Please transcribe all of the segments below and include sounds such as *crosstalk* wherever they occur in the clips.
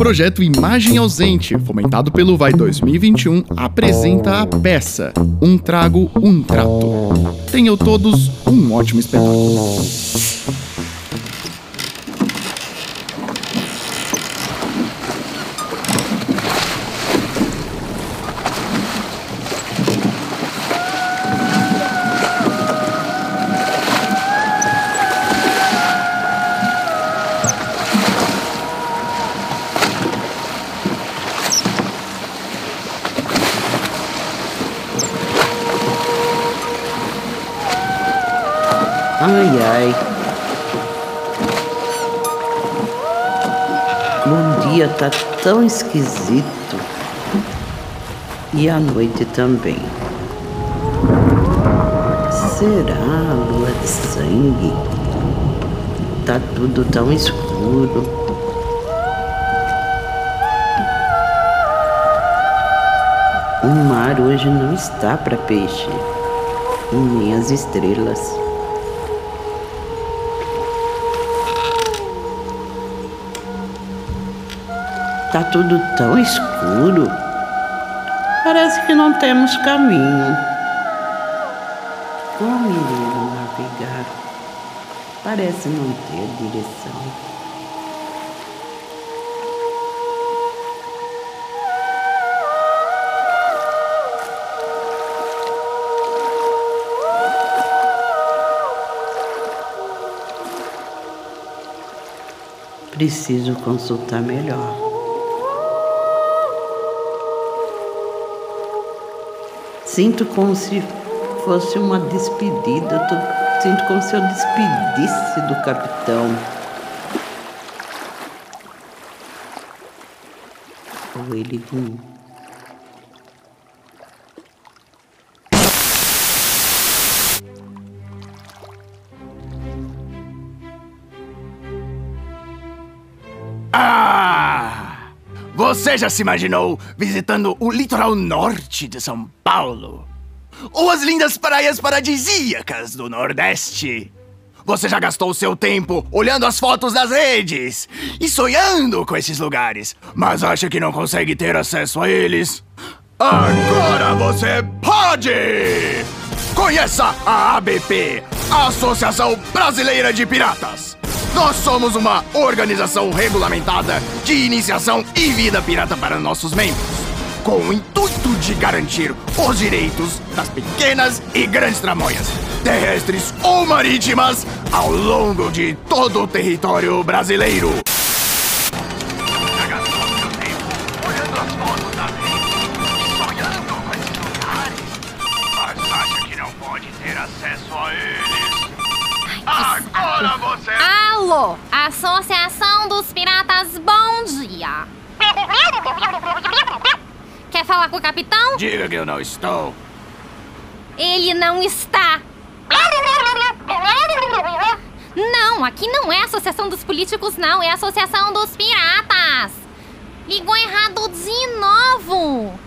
projeto Imagem Ausente, fomentado pelo Vai 2021, apresenta a peça Um Trago, Um Trato. Tenham todos um ótimo espetáculo. Tá tão esquisito. E a noite também. Será lua de sangue? Tá tudo tão escuro. O mar hoje não está para peixe, nem as estrelas. Tá tudo tão escuro. Parece que não temos caminho. Como iremos navegar? Parece não ter direção. Preciso consultar melhor. Sinto como se fosse uma despedida. Eu tô- sinto como se eu despedisse do capitão. Ou ele de Você já se imaginou visitando o litoral norte de São Paulo? Ou as lindas praias paradisíacas do Nordeste? Você já gastou seu tempo olhando as fotos das redes e sonhando com esses lugares, mas acha que não consegue ter acesso a eles? Agora você pode! Conheça a ABP, Associação Brasileira de Piratas. Nós somos uma organização regulamentada de iniciação e vida pirata para nossos membros, com o intuito de garantir os direitos das pequenas e grandes tramóias, terrestres ou marítimas, ao longo de todo o território brasileiro. Alô, Associação dos Piratas, bom dia. Quer falar com o capitão? Diga que eu não estou. Ele não está. Não, aqui não é a Associação dos Políticos, não. É a Associação dos Piratas. Ligou errado de novo.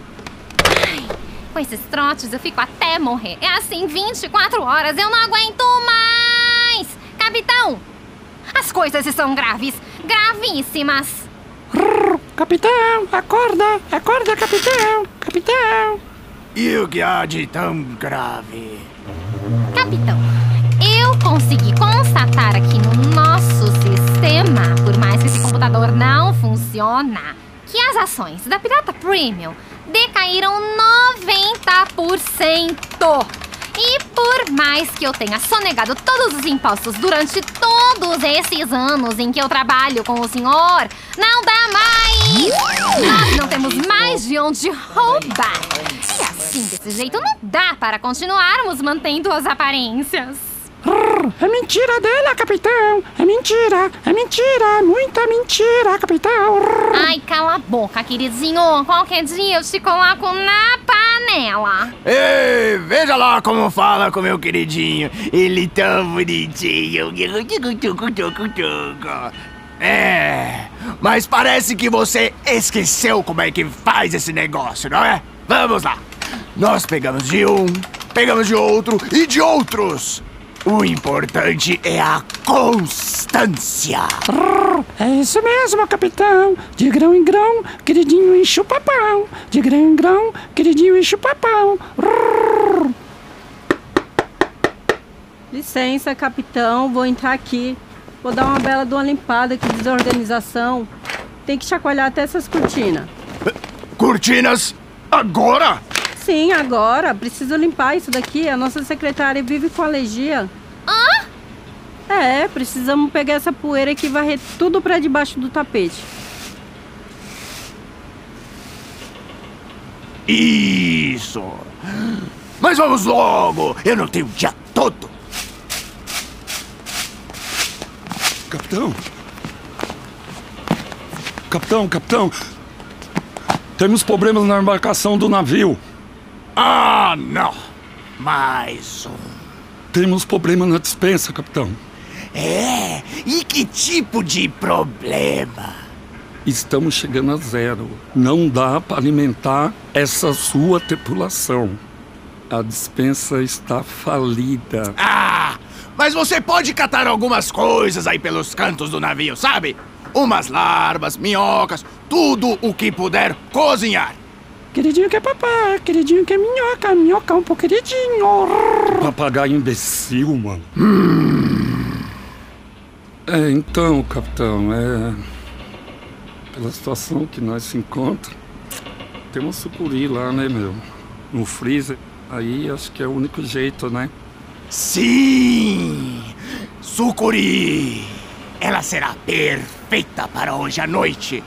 Ai, com esses trotes eu fico até morrer. É assim 24 horas, eu não aguento mais. Capitão, as coisas estão graves, gravíssimas. Capitão, acorda! Acorda, capitão! Capitão! E o que há de tão grave? Capitão, eu consegui constatar aqui no nosso sistema, por mais que esse computador não funciona, que as ações da Pirata Premium decaíram 90%. E por mais que eu tenha sonegado todos os impostos durante todos esses anos em que eu trabalho com o senhor, não dá mais! Nós não temos mais de onde roubar. E assim, desse jeito, não dá para continuarmos mantendo as aparências. É mentira dela, capitão! É mentira! É mentira! Muita mentira, capitão! Ai, cala a boca, queridinho. Qualquer dia eu te coloco na panela. Ei, veja lá como fala com meu queridinho. Ele tão bonitinho. É, mas parece que você esqueceu como é que faz esse negócio, não é? Vamos lá. Nós pegamos de um, pegamos de outro e de outros. O importante é a constância. É isso mesmo, capitão. De grão em grão, queridinho enche o papão. De grão em grão, queridinho enche o papão. Licença, capitão, vou entrar aqui. Vou dar uma bela de uma limpada aqui, desorganização. Tem que chacoalhar até essas cortinas. Cortinas? Agora? Sim, agora. Preciso limpar isso daqui. A nossa secretária vive com alergia. Hã? É, precisamos pegar essa poeira aqui e varrer tudo pra debaixo do tapete. Isso! Mas vamos logo! Eu não tenho o dia todo! Capitão! Capitão, capitão! Temos problemas na embarcação do navio. Ah, não! Mais um. Temos problema na dispensa, capitão. É? E que tipo de problema? Estamos chegando a zero. Não dá para alimentar essa sua tripulação. A dispensa está falida. Ah! Mas você pode catar algumas coisas aí pelos cantos do navio, sabe? Umas larvas, minhocas, tudo o que puder cozinhar. Queridinho que é papá, queridinho que é minhoca, minhoca um pouco queridinho. Papagaio imbecil, mano. É, então, capitão, é. Pela situação que nós se encontramos, tem uma sucuri lá, né, meu? No freezer. Aí acho que é o único jeito, né? Sim! Sucuri! Ela será perfeita para hoje à noite.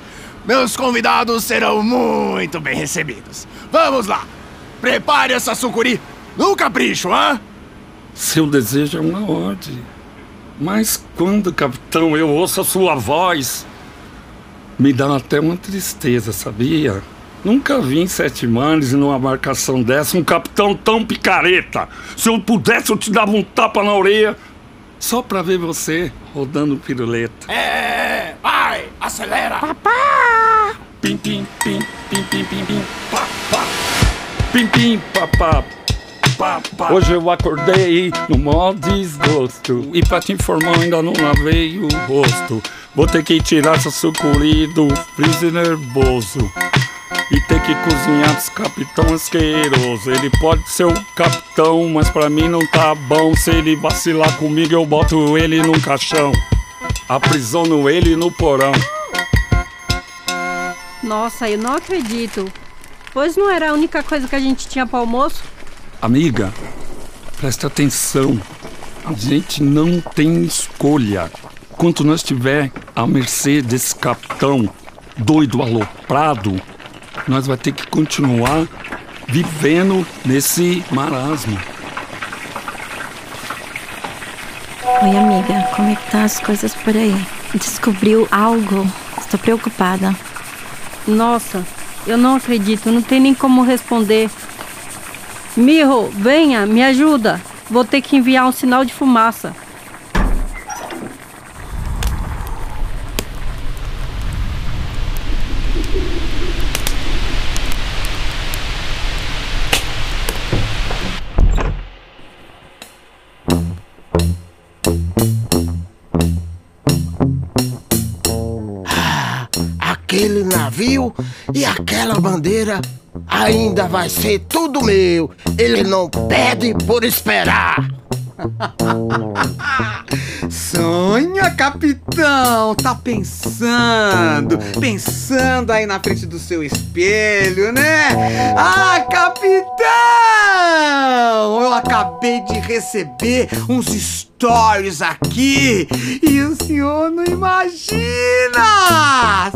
Meus convidados serão muito bem recebidos. Vamos lá! Prepare essa sucuri no capricho, hã? Seu desejo é uma ordem. Mas quando, capitão, eu ouço a sua voz, me dá até uma tristeza, sabia? Nunca vi em Sete Mares e numa embarcação dessa um capitão tão picareta. Se eu pudesse, eu te dava um tapa na orelha só pra ver você rodando piruleta. É, vai, acelera! Pim, pim, pim, pim, pim, pim, pim, pá, pá. Pim, pim, pá, pá. Pá, pá. Hoje eu acordei no maior desgosto E pra te informar ainda não lavei o rosto Vou ter que tirar essa sucuri do freezer nervoso E ter que cozinhar esse capitão asqueroso Ele pode ser o capitão, mas pra mim não tá bom Se ele vacilar comigo eu boto ele num caixão Aprisiono ele no porão Nossa, eu não acredito. Pois não era a única coisa que a gente tinha para almoço? Amiga, preste atenção. A gente não tem escolha. Enquanto nós estiver à mercê desse capitão doido aloprado, nós vai ter que continuar vivendo nesse marasmo. Oi, amiga, como é que tá as coisas por aí? Descobriu algo? Estou preocupada. Nossa, eu não acredito, não tem nem como responder. Mirro, venha, me ajuda. Vou ter que enviar um sinal de fumaça. E aquela bandeira ainda vai ser tudo meu. Ele não pede por esperar. Sonha, capitão! Tá pensando, pensando aí na frente do seu espelho, né? Ah, capitão! Eu acabei de receber uns stories aqui e o senhor não imagina!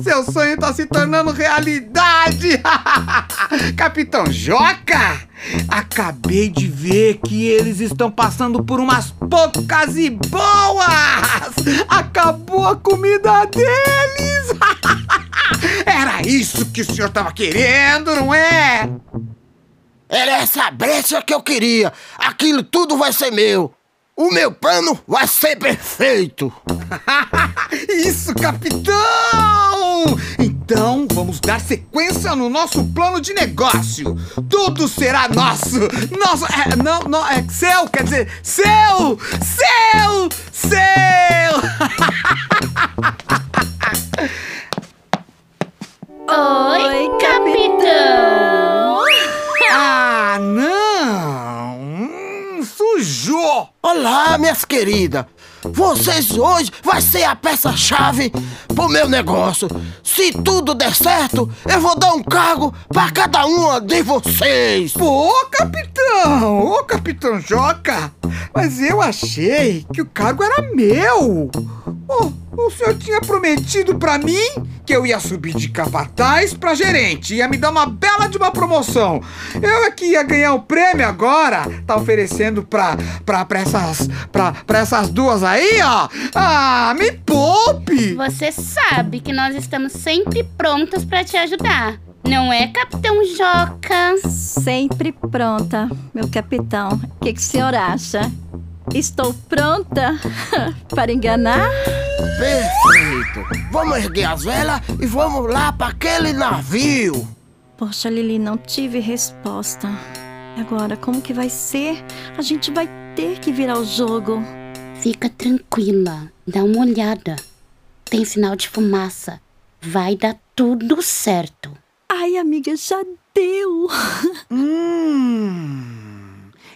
Seu sonho tá se tornando realidade! *laughs* capitão Joca! Acabei de ver que eles estão passando por umas poucas e boas! Acabou a comida deles! *laughs* Era isso que o senhor tava querendo, não é? Era essa brecha que eu queria. Aquilo tudo vai ser meu. O meu plano vai ser perfeito. *laughs* Isso, capitão! Então vamos dar sequência no nosso plano de negócio. Tudo será nosso. Nosso. É, não, não, é seu, quer dizer, seu! Seu! Seu! *laughs* Oi, capitão! Ah, não! Hum, sujou! Olá, minhas queridas! Vocês hoje vai ser a peça-chave pro meu negócio. Se tudo der certo, eu vou dar um cargo pra cada uma de vocês. Pô, capitão! Ô, capitão Joca! Mas eu achei que o cargo era meu. Ô, o senhor tinha prometido pra mim que eu ia subir de capataz pra gerente, ia me dar uma bela de uma promoção. Eu é que ia ganhar o prêmio agora, tá oferecendo pra, pra, pra, essas, pra, pra essas duas aí, ó. Ah, me poupe! Você sabe que nós estamos sempre prontas pra te ajudar. Não é, Capitão Joca? Sempre pronta, meu capitão. O que, que o senhor acha? Estou pronta *laughs* para enganar? Perfeito. Vamos erguer as velas e vamos lá para aquele navio. Poxa, Lili, não tive resposta. E agora, como que vai ser? A gente vai ter que virar o jogo. Fica tranquila, dá uma olhada. Tem sinal de fumaça. Vai dar tudo certo. Ai, amiga, já deu. *laughs* Hum,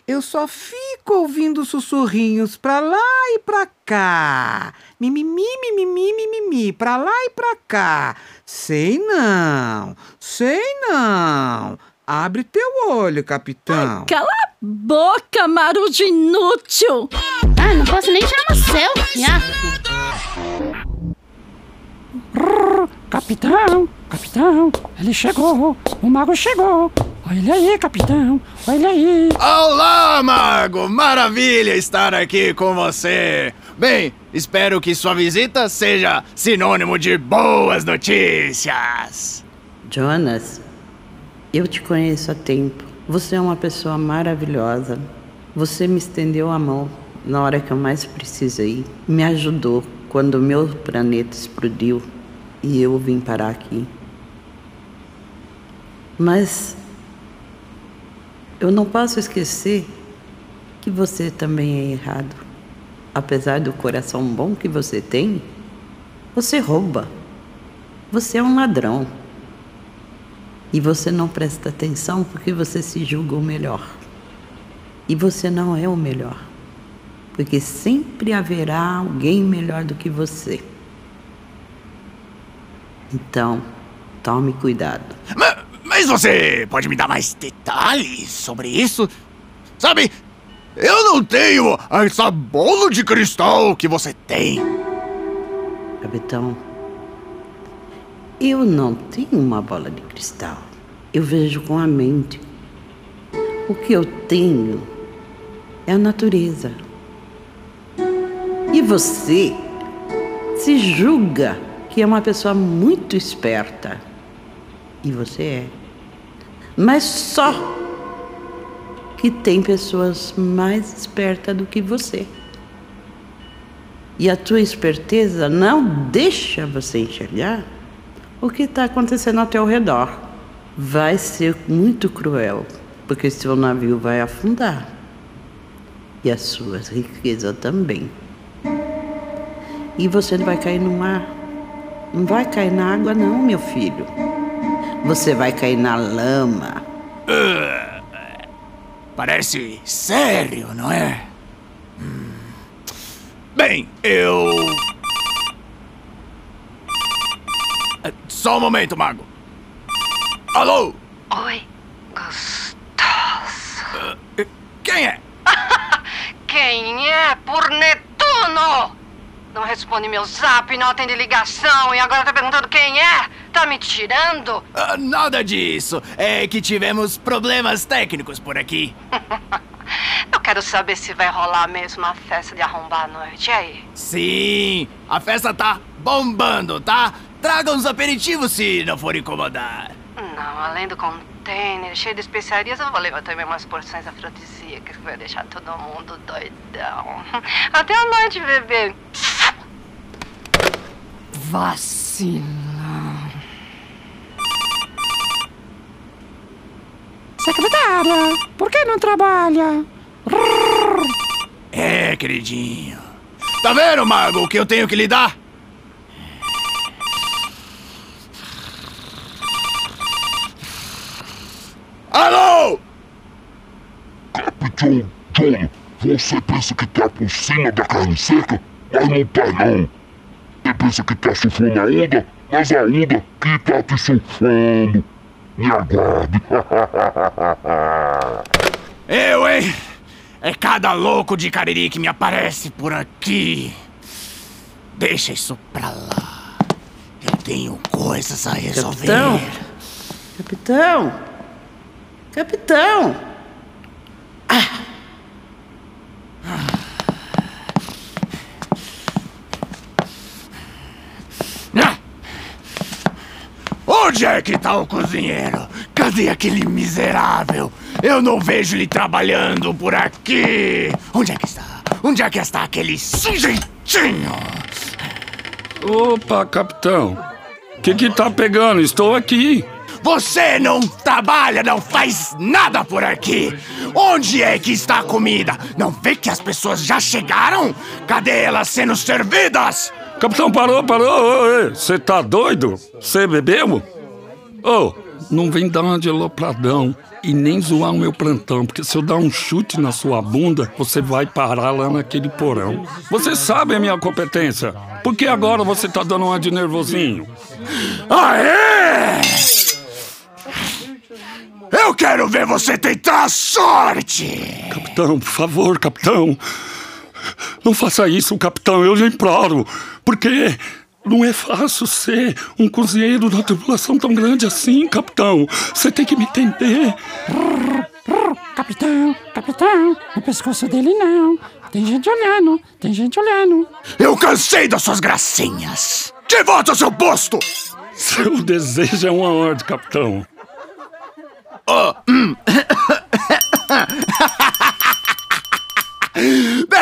eu só fico ouvindo sussurrinhos pra lá e pra cá. Mimimi, mimimi, mimimi, pra lá e pra cá. Sei não, sei não. Abre teu olho, capitão. Cala a boca, marujo inútil. Ah, não posso nem tirar uma selfie. Capitão, capitão, ele chegou, o mago chegou. Olha ele aí, capitão, olha ele aí. Olá, Mago! Maravilha estar aqui com você! Bem, espero que sua visita seja sinônimo de boas notícias! Jonas, eu te conheço há tempo. Você é uma pessoa maravilhosa. Você me estendeu a mão na hora que eu mais precisei. Me ajudou quando o meu planeta explodiu e eu vim parar aqui. Mas eu não posso esquecer que você também é errado. Apesar do coração bom que você tem, você rouba. Você é um ladrão. E você não presta atenção porque você se julga o melhor. E você não é o melhor. Porque sempre haverá alguém melhor do que você. Então, tome cuidado. Ma- Mas você pode me dar mais detalhes sobre isso? Sabe, eu não tenho essa bola de cristal que você tem. Capitão, eu não tenho uma bola de cristal. Eu vejo com a mente. O que eu tenho é a natureza. E você se julga que é uma pessoa muito esperta. E você é. Mas só que tem pessoas mais espertas do que você. E a tua esperteza não deixa você enxergar o que está acontecendo ao teu redor. Vai ser muito cruel, porque seu navio vai afundar. E as suas riquezas também. E você vai cair no mar. Não vai cair na água, não, meu filho. Você vai cair na lama. Parece sério, não é? Hum. Bem, eu. Ah, Só um momento, Mago. Alô? Oi, gostoso. Quem é? *laughs* Quem é por Netuno? Não responde meu zap, não atende ligação e agora tá perguntando quem é? Tá me tirando? Ah, nada disso. É que tivemos problemas técnicos por aqui. *laughs* Eu quero saber se vai rolar mesmo a festa de arrombar a noite. E aí? Sim, a festa tá bombando, tá? Traga uns aperitivos se não for incomodar. Não, além do container cheio de especiarias, eu vou levar também umas porções afrodisíacas que vai deixar todo mundo doidão. *laughs* Até a noite, bebê. Vacila. Secretária, por que não trabalha? É, queridinho. Tá vendo, Mago, o que eu tenho que lhe dar? Alô? Capitão John, Você pensa que tá por cima da carne seca, mas não tá não. Pensa que tá surfando a onda, mas a onda que tá te surfando. Me aguarde. *laughs* Eu, hein? É cada louco de cariri que me aparece por aqui. Deixa isso pra lá. Eu tenho coisas a resolver. Capitão! Capitão! Capitão! Onde é que tá o cozinheiro? Cadê aquele miserável? Eu não vejo ele trabalhando por aqui. Onde é que está? Onde é que está aquele sujeitinho? Opa, capitão. O que que tá pegando? Estou aqui. Você não trabalha, não faz nada por aqui. Onde é que está a comida? Não vê que as pessoas já chegaram? Cadê elas sendo servidas? Capitão, parou, parou. Você tá doido? Você bebeu? Ô, não vem dar uma de alopradão e nem zoar o meu plantão, porque se eu dar um chute na sua bunda, você vai parar lá naquele porão. Você sabe a minha competência. Por que agora você tá dando uma de nervosinho? Aê! Eu quero ver você tentar a sorte! Capitão, por favor, capitão. Não faça isso, capitão, eu lhe imploro. Porque não é fácil ser um cozinheiro da tripulação tão grande assim, capitão. Você tem que me entender. Capitão, capitão, no pescoço dele não. Tem gente olhando, tem gente olhando. Eu cansei das suas gracinhas! De volta ao seu posto! Seu desejo é uma ordem, capitão. Oh, hum.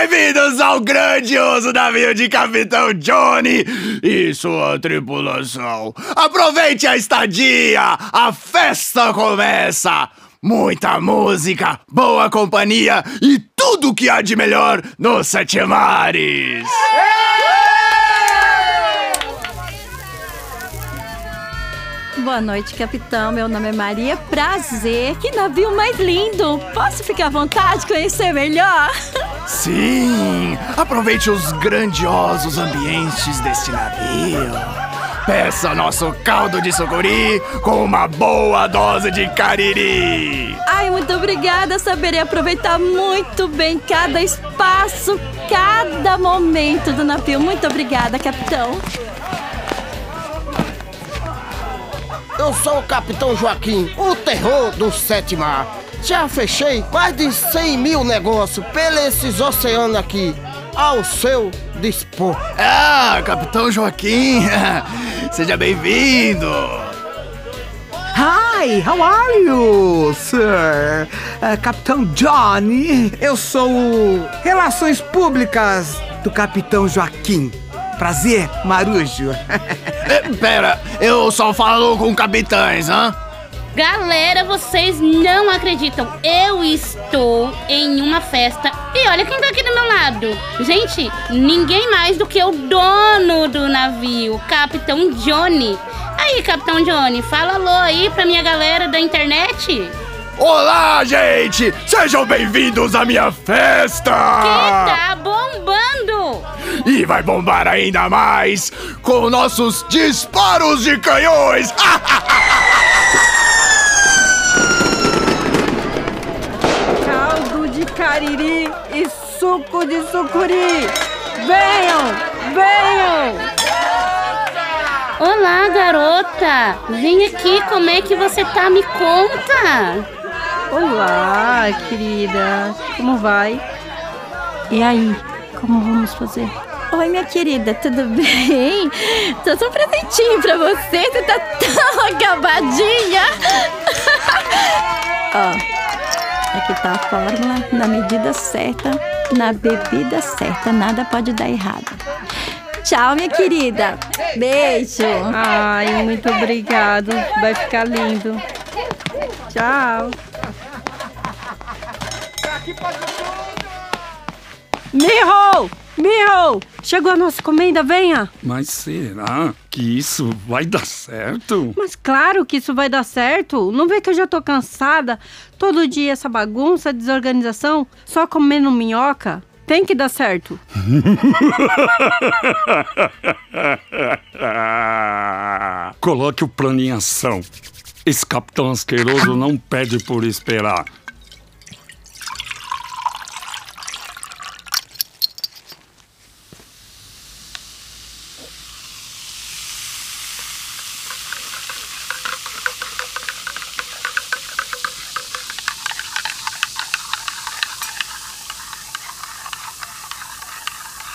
Bem-vindos ao grandioso navio de Capitão Johnny e sua tripulação. Aproveite a estadia, a festa começa. Muita música, boa companhia e tudo que há de melhor nos Sete Mares. Boa noite, capitão. Meu nome é Maria. Prazer. Que navio mais lindo. Posso ficar à vontade conhecer melhor? *laughs* Sim, aproveite os grandiosos ambientes deste navio. Peça nosso caldo de sucuri com uma boa dose de cariri. Ai, muito obrigada. Saberei aproveitar muito bem cada espaço, cada momento do navio. Muito obrigada, capitão. Eu sou o Capitão Joaquim, o terror do Sete Mar. Já fechei mais de 100 mil negócios pelos oceanos aqui, ao seu dispor. Ah, Capitão Joaquim, *laughs* seja bem-vindo. Hi, how are you, sir? Uh, Capitão Johnny. Eu sou o Relações Públicas do Capitão Joaquim. Prazer, Marujo. Eh, Pera, eu só falo com capitães, hã? Galera, vocês não acreditam. Eu estou em uma festa. E olha quem tá aqui do meu lado. Gente, ninguém mais do que o dono do navio, Capitão Johnny. Aí, Capitão Johnny, fala alô aí pra minha galera da internet. Olá, gente! Sejam bem-vindos à minha festa! Que tá bombando! E vai bombar ainda mais com nossos disparos de canhões! *laughs* Caldo de cariri e suco de sucuri. Venham, venham. Olá, garota! Vem aqui, como é que você tá? Me conta! Olá, querida. Como vai? E aí, como vamos fazer? Oi, minha querida, tudo bem? Trouxe um presentinho pra você, você tá tão *laughs* acabadinha. *laughs* Ó, aqui tá a fórmula, na medida certa, na bebida certa, nada pode dar errado. Tchau, minha querida. Beijo. Ai, muito obrigado. Vai ficar lindo. Tchau. Miho! Miho, chegou a nossa encomenda, venha! Mas será que isso vai dar certo? Mas claro que isso vai dar certo. Não vê que eu já tô cansada? Todo dia essa bagunça, desorganização, só comendo minhoca. Tem que dar certo. *laughs* Coloque o plano em ação. Esse capitão asqueroso não pede por esperar.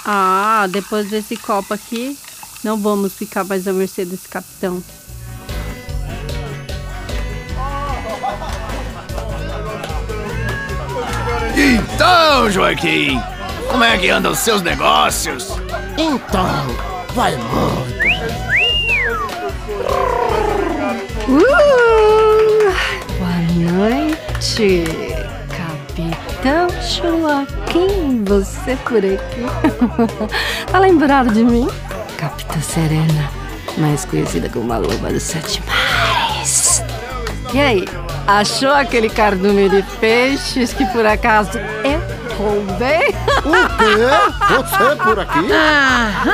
Ah, depois desse copo aqui, não vamos ficar mais à mercê desse capitão. Então, Joaquim, como é que andam os seus negócios? Então, vai muito. Uh, boa noite, Capitão Joaquim. Você por aqui? *laughs* tá lembrado de mim? Capitã Serena, mais conhecida como a Loba dos Sete Mares. E aí, achou aquele cardume de peixes que por acaso eu roubei? O quê? Você por aqui? Aham!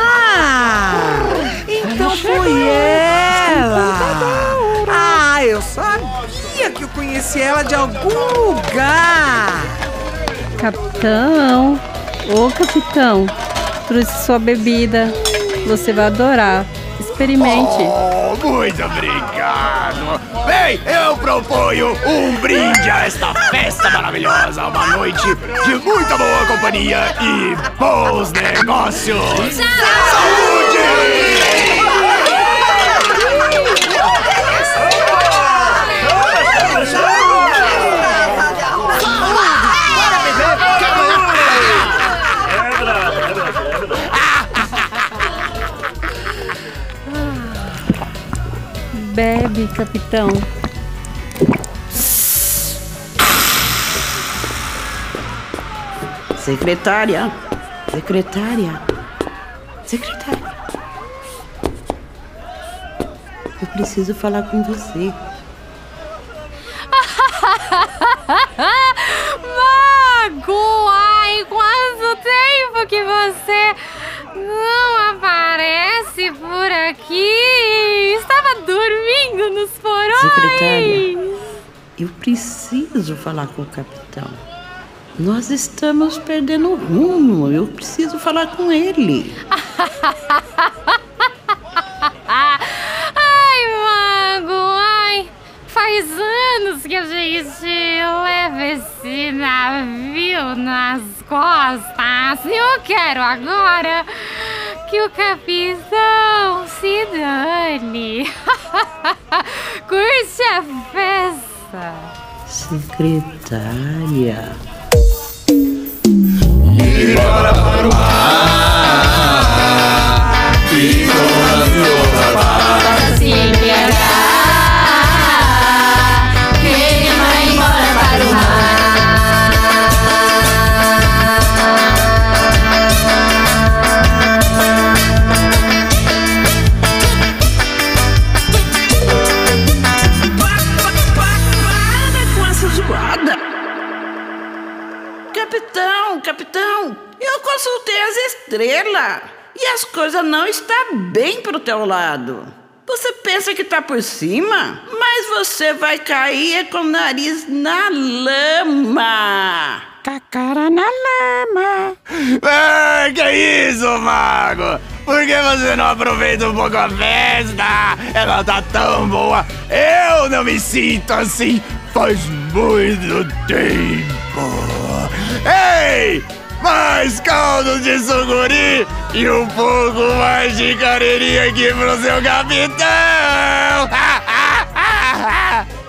Então foi ela! Ah, eu sabia que eu conhecia ela de algum lugar! Capitão, ô capitão, trouxe sua bebida. Você vai adorar. Experimente. Oh, muito obrigado. Bem, eu proponho um brinde a esta festa maravilhosa. Uma noite de muita boa companhia e bons negócios. Saúde! Bebe, capitão. Secretária, secretária, secretária. Eu preciso falar com você. Mago, ai, quanto tempo que você não aparece por aqui? Estava dormindo nos porões. Secretária, eu preciso falar com o capitão. Nós estamos perdendo o rumo. Eu preciso falar com ele. *laughs* Ai, Mago, ai, faz anos que a gente leva esse navio nas costas. Eu quero agora que o capitão se dane. *laughs* Curte a festa. Secretária. E bora para o mar. Capitão, eu consultei as estrelas e as coisas não estão bem pro teu lado. Você pensa que tá por cima, mas você vai cair com o nariz na lama. Com a cara na lama. Ah, que isso, mago? Por que você não aproveita um pouco a festa? Ela tá tão boa. Eu não me sinto assim faz muito tempo. Ei! Mais caldo de suguri e um pouco mais de carreirinha aqui pro seu capitão!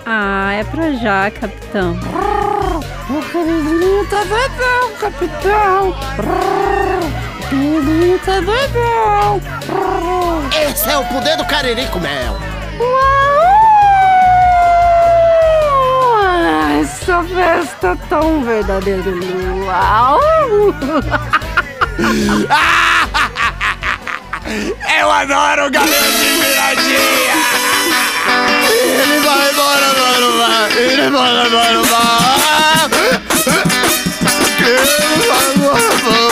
Ah, é pra já, capitão. O queridinho tá doidão, capitão. O queridinho tá doidão. Esse é o poder do caririco mel. Ah, essa festa é tão verdadeira. Uau! *laughs* Eu adoro o cabelo de viradinha! Ele vai embora, mano, vai! Ele vai embora, vai! Ele vai embora, para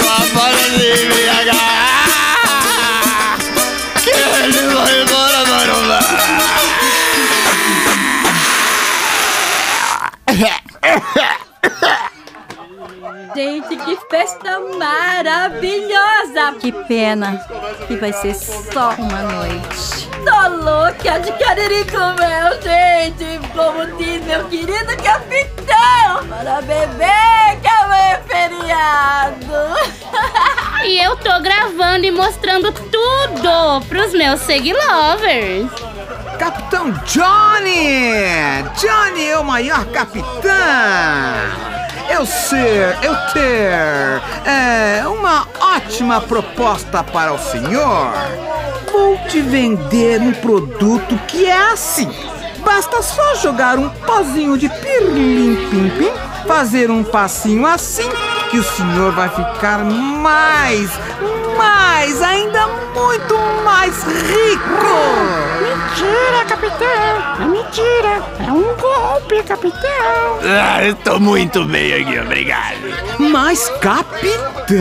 Gente, que festa maravilhosa! Que pena que vai ser só uma noite. Tô louca de querer comer, gente! Como diz meu querido capitão! Para beber, que é feriado! *laughs* E eu tô gravando e mostrando tudo pros meus seguilovers. Capitão Johnny! Johnny é o maior capitão! Eu ser, eu ter é, uma ótima proposta para o senhor. Vou te vender um produto que é assim. Basta só jogar um pozinho de pirlim pim pim, fazer um passinho assim que o senhor vai ficar mais, mais, ainda muito mais rico. Mentira, capitão! É mentira! É um golpe, capitão! Ah, eu tô muito bem aqui, obrigado. Mas, capitão,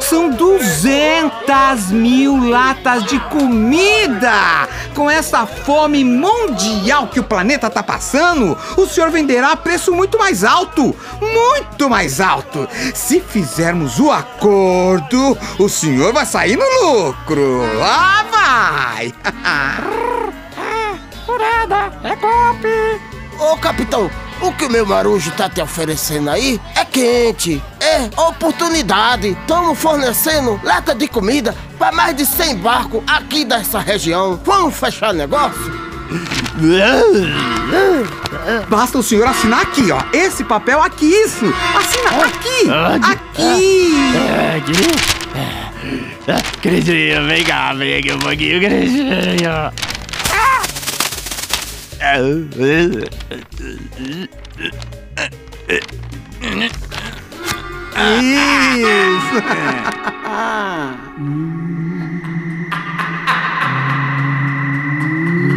são 200 mil latas de comida! Com essa fome mundial que o planeta tá passando, o senhor venderá a preço muito mais alto! Muito mais alto! Se fizermos o acordo, o senhor vai sair no lucro! Ah, vai! *laughs* É golpe! Ô capitão, o que o meu marujo tá te oferecendo aí é quente, é oportunidade. Estamos fornecendo lata de comida para mais de 100 barcos aqui dessa região. Vamos fechar negócio? Basta o senhor assinar aqui, ó. Esse papel aqui, isso. Assina aqui. Aqui. Cristinha, vem cá, vem aqui um pouquinho, Cristinha.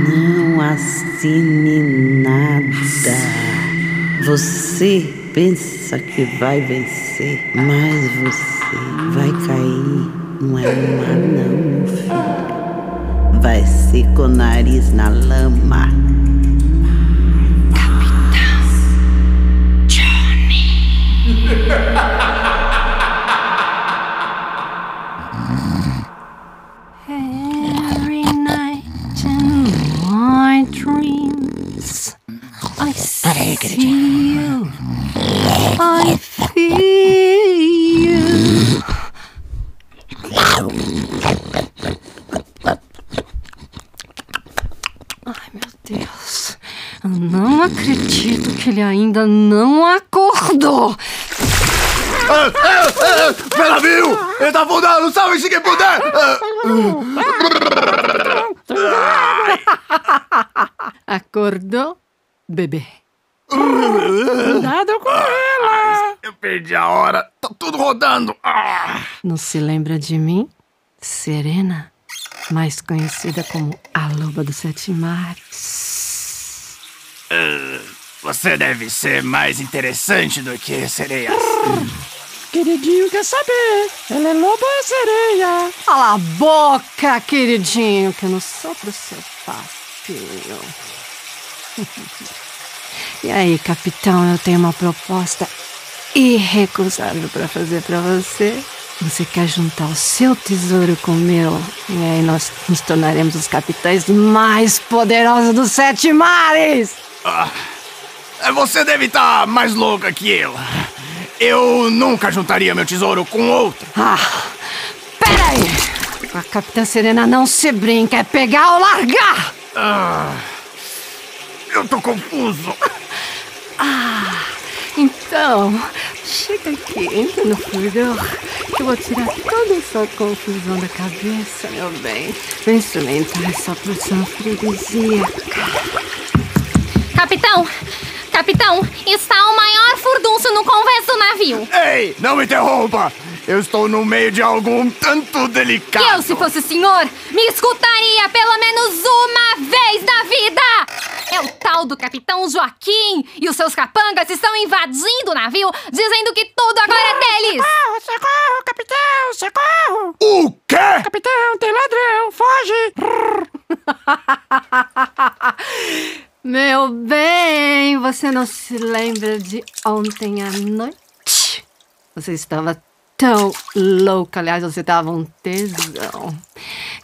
Não assine nada. Você pensa que vai vencer, mas você vai cair. Não é uma não, meu filho. Vai ser com o nariz na lama. Every night in my dreams, I see you. I feel you. Ai, meu Deus. Eu não acredito que ele ainda não acordou. Ah, ah, ah, Meu navio! Ele tá afundando! Salve-se quem puder! Acordou, bebê? Cuidado com ela! Eu perdi a hora! Tá tudo rodando! Ah. Não se lembra de mim? Serena, mais conhecida como a Loba dos Sete Mares. Ah, Você deve ser mais interessante do que sereias. Queridinho quer saber. Ela é lobo ou é sereia? Cala a boca, queridinho, que eu não sou pro seu papinho. *laughs* E aí, capitão, eu tenho uma proposta irrecusável para fazer para você. Você quer juntar o seu tesouro com o meu? E aí nós nos tornaremos os capitães mais poderosos dos sete mares! Ah, Você deve estar mais louca que eu. Eu nunca juntaria meu tesouro com outro. Ah, peraí! Com a Capitã Serena não se brinca, é pegar ou largar! Ah, eu tô confuso. Ah, então, chega aqui, entra no corredor, que eu vou tirar toda essa confusão da cabeça, meu bem. Vem experimentar essa porção afrodisíaca. Capitão! Capitão, está o maior furdunço no convés do navio. Ei, não me interrompa! Eu estou no meio de algo um tanto delicado. Eu, se fosse o senhor, me escutaria pelo menos uma vez na vida! É o tal do Capitão Joaquim e os seus capangas estão invadindo o navio, dizendo que tudo agora é deles! Socorro, socorro, capitão, socorro! O quê? Capitão, tem ladrão, foge! *laughs* Meu bem, você não se lembra de ontem à noite? Você estava tão louca, aliás, você estava um tesão,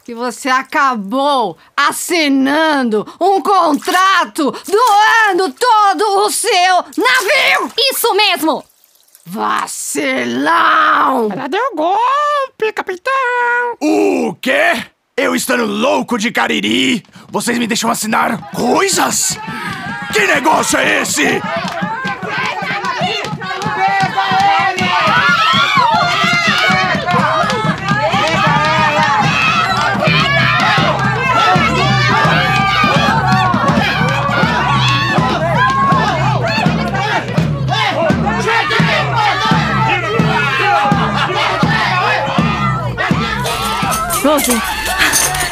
que você acabou assinando um contrato doando todo o seu navio! Isso mesmo! Vacilão! Ela deu golpe, capitão! O quê? Eu estando louco de cariri? Vocês me deixam assinar coisas? Que negócio é esse? Rose,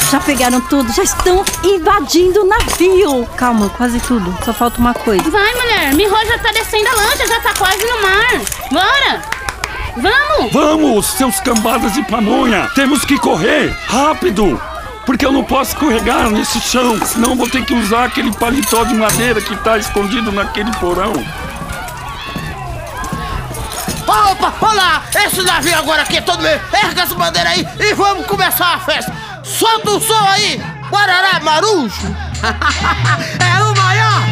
já pegaram tudo, já estão invadindo o navio. Calma, quase tudo. Só falta uma coisa. Vai, mulher. Miho já tá descendo a lancha, já tá quase no mar. Bora! Vamos! Vamos, seus cambadas de pamonha! Temos que correr! Rápido! Porque eu não posso escorregar nesse chão, senão vou ter que usar aquele paletó de madeira que tá escondido naquele porão. Opa, olá! Esse navio agora aqui é todo meu. Erga essa bandeira aí e vamos começar a festa. Solta o som aí, Guarará Marujo. *laughs* É o maior!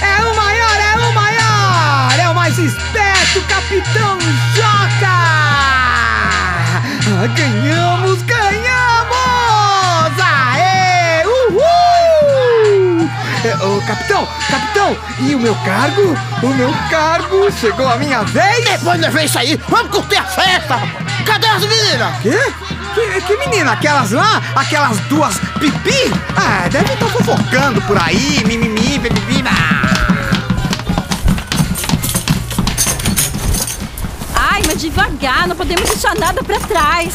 É o maior! É o maior! É o mais esperto, Capitão Joca! Ganhamos! Ganhamos! Aê! Uhul! É, Ô, capitão! Capitão! E o meu cargo? O meu cargo! Chegou a minha vez! Depois nós vemos isso aí, vamos curtir a festa. Cadê as meninas? Quê? Que, que menina? Aquelas lá? Aquelas duas pipi? Ah, devem estar fofocando por aí, mimimi, pipipi. Ai, mas devagar, não podemos deixar nada pra trás.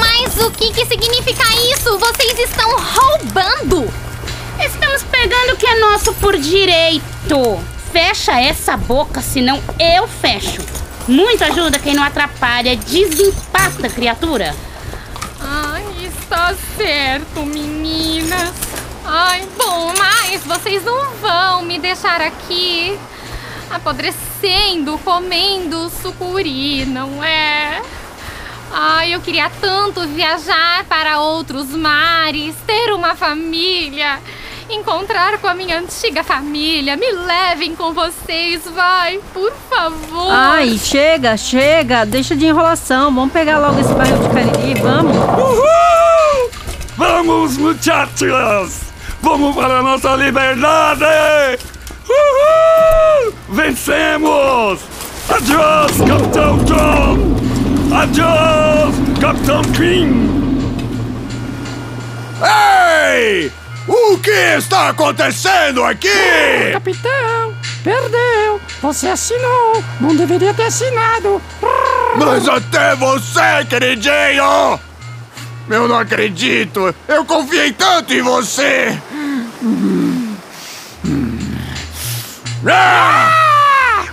Mas o que, que significa isso? Vocês estão roubando! Estamos pegando o que é nosso por direito. Fecha essa boca, senão eu fecho. Muito ajuda quem não atrapalha, desempata, criatura. Ai, está certo, meninas. Ai, bom, mas vocês não vão me deixar aqui apodrecendo, comendo sucuri, não é? Ai, eu queria tanto viajar para outros mares, ter uma família, encontrar com a minha antiga família. Me levem com vocês, vai, por favor. Ai, chega, chega. Deixa de enrolação. Vamos pegar logo esse barril de cariri, vamos. Uhul! Vamos, muchachos! Vamos para a nossa liberdade! Uhul! Vencemos! Adiós, Capitão John! Adiós, Capitão King! Ei! O que está acontecendo aqui? Capitão, perdeu. Você assinou. Não deveria ter assinado. Mas até você, queridinho! Eu não acredito! Eu confiei tanto em você! Ah!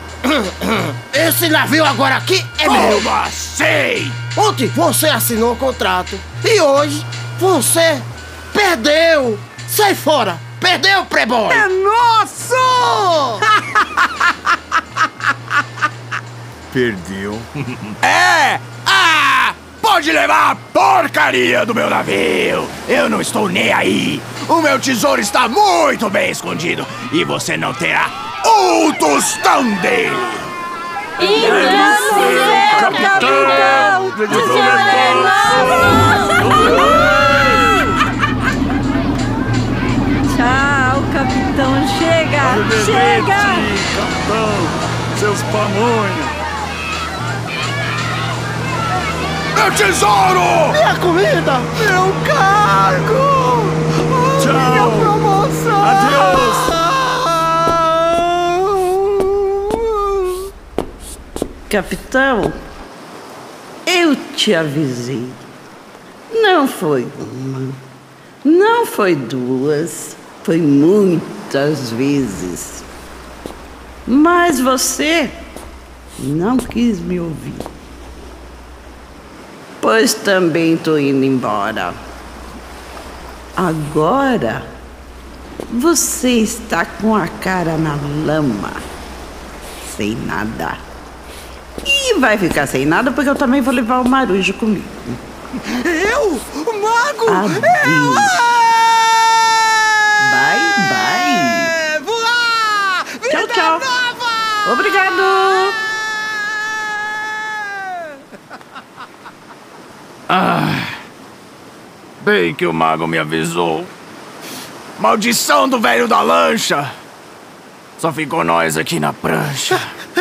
Esse navio agora aqui é meu. Como assim? Ontem você assinou o contrato e hoje você perdeu. Sai fora. Perdeu, playboy. É nosso! *laughs* Perdeu. *laughs* é! Ah! Pode levar a porcaria do meu navio! Eu não estou nem aí! O meu tesouro está muito bem escondido e você não terá um tostão dele! E vamos, capitão! Tchau, Chega! Chega! Capitão, seus pamonhas! Meu tesouro! Minha comida! Meu cargo! Tchau! Minha promoção! Adeus! Capitão, te avisei. Não foi uma, não foi duas, foi muitas vezes. Mas você não quis me ouvir. Pois também tô indo embora. Agora você está com a cara na lama, sem nada. E vai ficar sem nada porque eu também vou levar o marujo comigo. Eu? O mago? Adeus. Bye, bye. Voar! Tchau, tchau. Obrigado. *laughs* Ah, bem que o mago me avisou. Maldição do velho da lancha! Só ficou nós aqui na prancha. *laughs*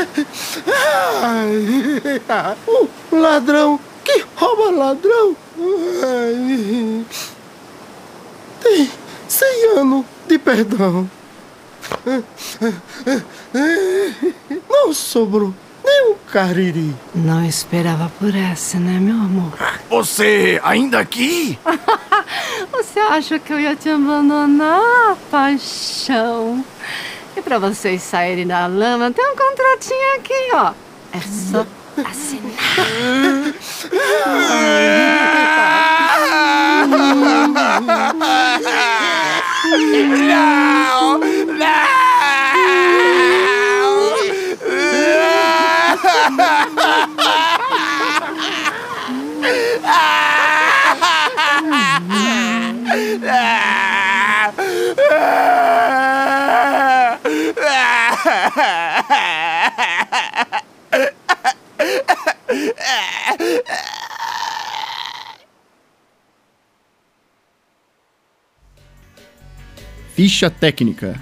O ladrão que rouba ladrão. Tem cem anos de perdão. Não sobrou nem um cariri. Não esperava por essa, né, meu amor? Você ainda aqui? *laughs* Você acha que eu ia te abandonar, paixão? E pra vocês saírem da lama, tem um contratinho aqui, ó. É só assinar. *laughs* *laughs* Ficha técnica: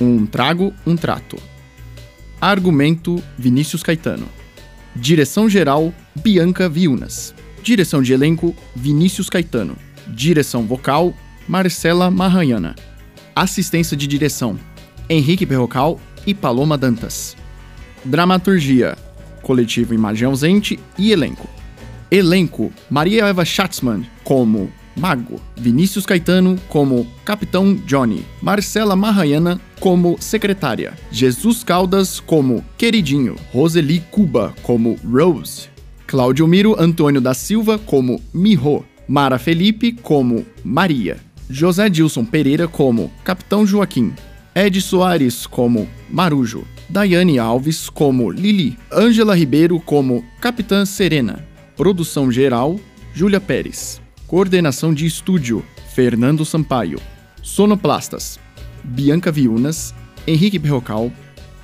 Um trago, um trato. Argumento: Vinícius Caetano. Direção geral: Bianca Viunas. Direção de elenco: Vinícius Caetano. Direção vocal: Marcela Marranhana. Assistência de direção: Henrique Perrocal e Paloma Dantas. Dramaturgia: Coletivo Imagem Ausente e elenco. Elenco: Maria Eva Schatzman como Mago, Vinícius Caetano como Capitão Johnny, Marcela Marraiana como secretária, Jesus Caldas como Queridinho, Roseli Cuba como Rose, Cláudio Miro Antônio da Silva como Miho, Mara Felipe como Maria, José Dilson Pereira como Capitão Joaquim, Ed Soares como Marujo, Daiane Alves como Lili, Ângela Ribeiro como Capitã Serena, produção geral Júlia Pérez. Coordenação de estúdio: Fernando Sampaio. Sonoplastas: Bianca Viunas, Henrique Perrocal,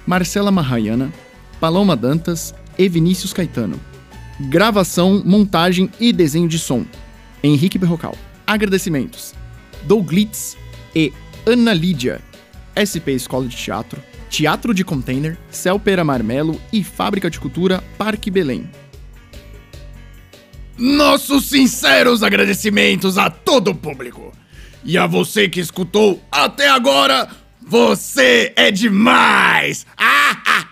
Marcela Marraiana, Paloma Dantas e Vinícius Caetano. Gravação, montagem e desenho de som: Henrique Perrocal. Agradecimentos: Douglitz e Ana Lídia, SP Escola de Teatro, Teatro de Container, Celpera Marmelo e Fábrica de Cultura Parque Belém. Nossos sinceros agradecimentos a todo o público. E a você que escutou até agora, você é demais! Ah!